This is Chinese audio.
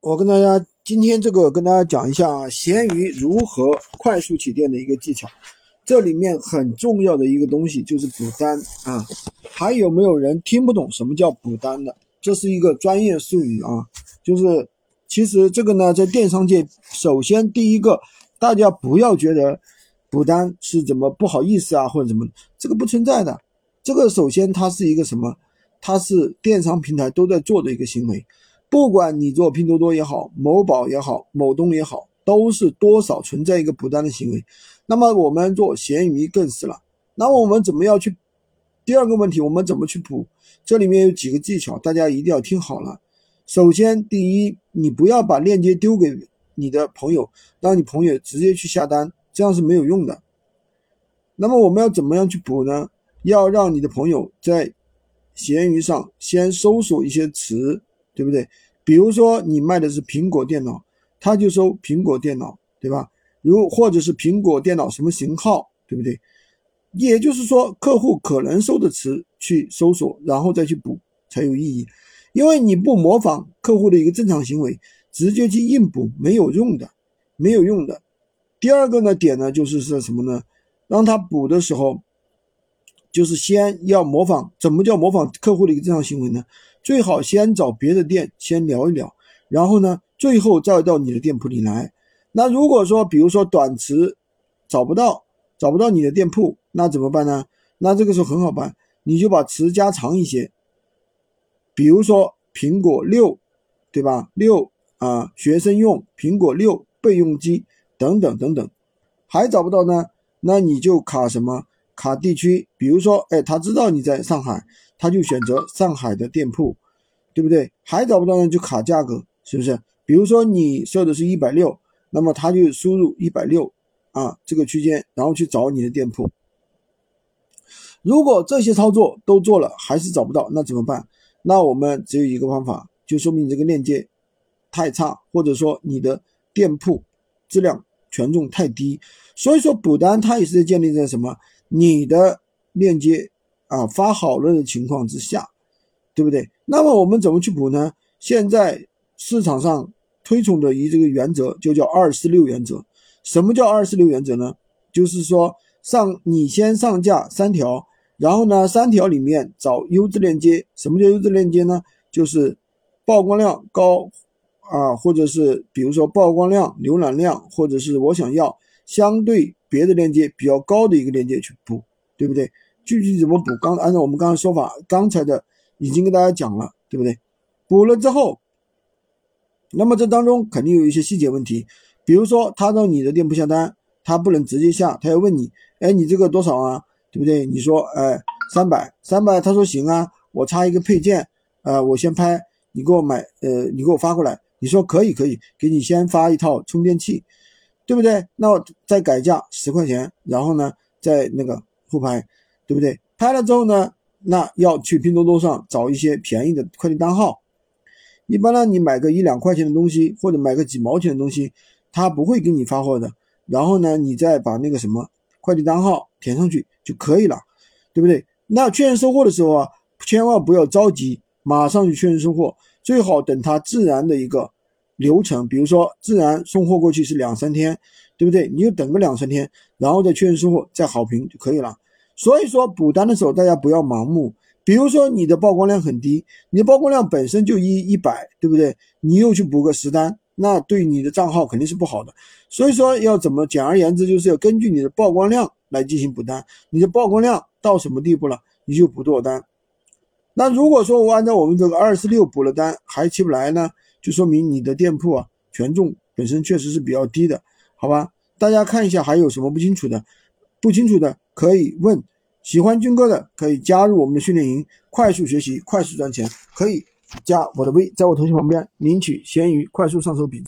我跟大家今天这个跟大家讲一下啊闲鱼如何快速起店的一个技巧。这里面很重要的一个东西就是补单啊。还有没有人听不懂什么叫补单的？这是一个专业术语啊。就是其实这个呢，在电商界，首先第一个，大家不要觉得补单是怎么不好意思啊，或者怎么，这个不存在的。这个首先它是一个什么？它是电商平台都在做的一个行为。不管你做拼多多也好，某宝也好，某东也好，都是多少存在一个补单的行为。那么我们做闲鱼更是了。那我们怎么样去？第二个问题，我们怎么去补？这里面有几个技巧，大家一定要听好了。首先，第一，你不要把链接丢给你的朋友，让你朋友直接去下单，这样是没有用的。那么我们要怎么样去补呢？要让你的朋友在闲鱼上先搜索一些词。对不对？比如说你卖的是苹果电脑，他就搜苹果电脑，对吧？如或者是苹果电脑什么型号，对不对？也就是说，客户可能搜的词去搜索，然后再去补才有意义。因为你不模仿客户的一个正常行为，直接去硬补没有用的，没有用的。第二个呢点呢就是是什么呢？让他补的时候，就是先要模仿。怎么叫模仿客户的一个正常行为呢？最好先找别的店先聊一聊，然后呢，最后再到你的店铺里来。那如果说，比如说短词找不到，找不到你的店铺，那怎么办呢？那这个时候很好办，你就把词加长一些，比如说苹果六，对吧？六啊，学生用苹果六备用机等等等等，还找不到呢，那你就卡什么？卡地区，比如说，哎，他知道你在上海。他就选择上海的店铺，对不对？还找不到呢，就卡价格，是不是？比如说你设的是一百六，那么他就输入一百六啊这个区间，然后去找你的店铺。如果这些操作都做了，还是找不到，那怎么办？那我们只有一个方法，就说明你这个链接太差，或者说你的店铺质量权重太低。所以说补单它也是建立在什么？你的链接。啊，发好了的情况之下，对不对？那么我们怎么去补呢？现在市场上推崇的一这个原则就叫二四六原则。什么叫二四六原则呢？就是说上你先上架三条，然后呢三条里面找优质链接。什么叫优质链接呢？就是曝光量高啊，或者是比如说曝光量、浏览量，或者是我想要相对别的链接比较高的一个链接去补，对不对？具体怎么补？刚按照我们刚才说法，刚才的已经跟大家讲了，对不对？补了之后，那么这当中肯定有一些细节问题，比如说他到你的店铺下单，他不能直接下，他要问你，哎，你这个多少啊？对不对？你说，哎，三百，三百，他说行啊，我差一个配件，呃，我先拍，你给我买，呃，你给我发过来，你说可以，可以，给你先发一套充电器，对不对？那我再改价十块钱，然后呢，再那个后拍。对不对？拍了之后呢，那要去拼多多上找一些便宜的快递单号。一般呢，你买个一两块钱的东西，或者买个几毛钱的东西，他不会给你发货的。然后呢，你再把那个什么快递单号填上去就可以了，对不对？那确认收货的时候啊，千万不要着急，马上就确认收货，最好等它自然的一个流程。比如说自然送货过去是两三天，对不对？你就等个两三天，然后再确认收货，再好评就可以了。所以说补单的时候，大家不要盲目。比如说你的曝光量很低，你的曝光量本身就一一百，对不对？你又去补个十单，那对你的账号肯定是不好的。所以说要怎么？简而言之，就是要根据你的曝光量来进行补单。你的曝光量到什么地步了，你就补多少单。那如果说我按照我们这个二十六补了单还起不来呢，就说明你的店铺啊权重本身确实是比较低的，好吧？大家看一下还有什么不清楚的，不清楚的。可以问，喜欢军哥的可以加入我们的训练营，快速学习，快速赚钱，可以加我的微，在我头像旁边领取闲鱼快速上手笔记。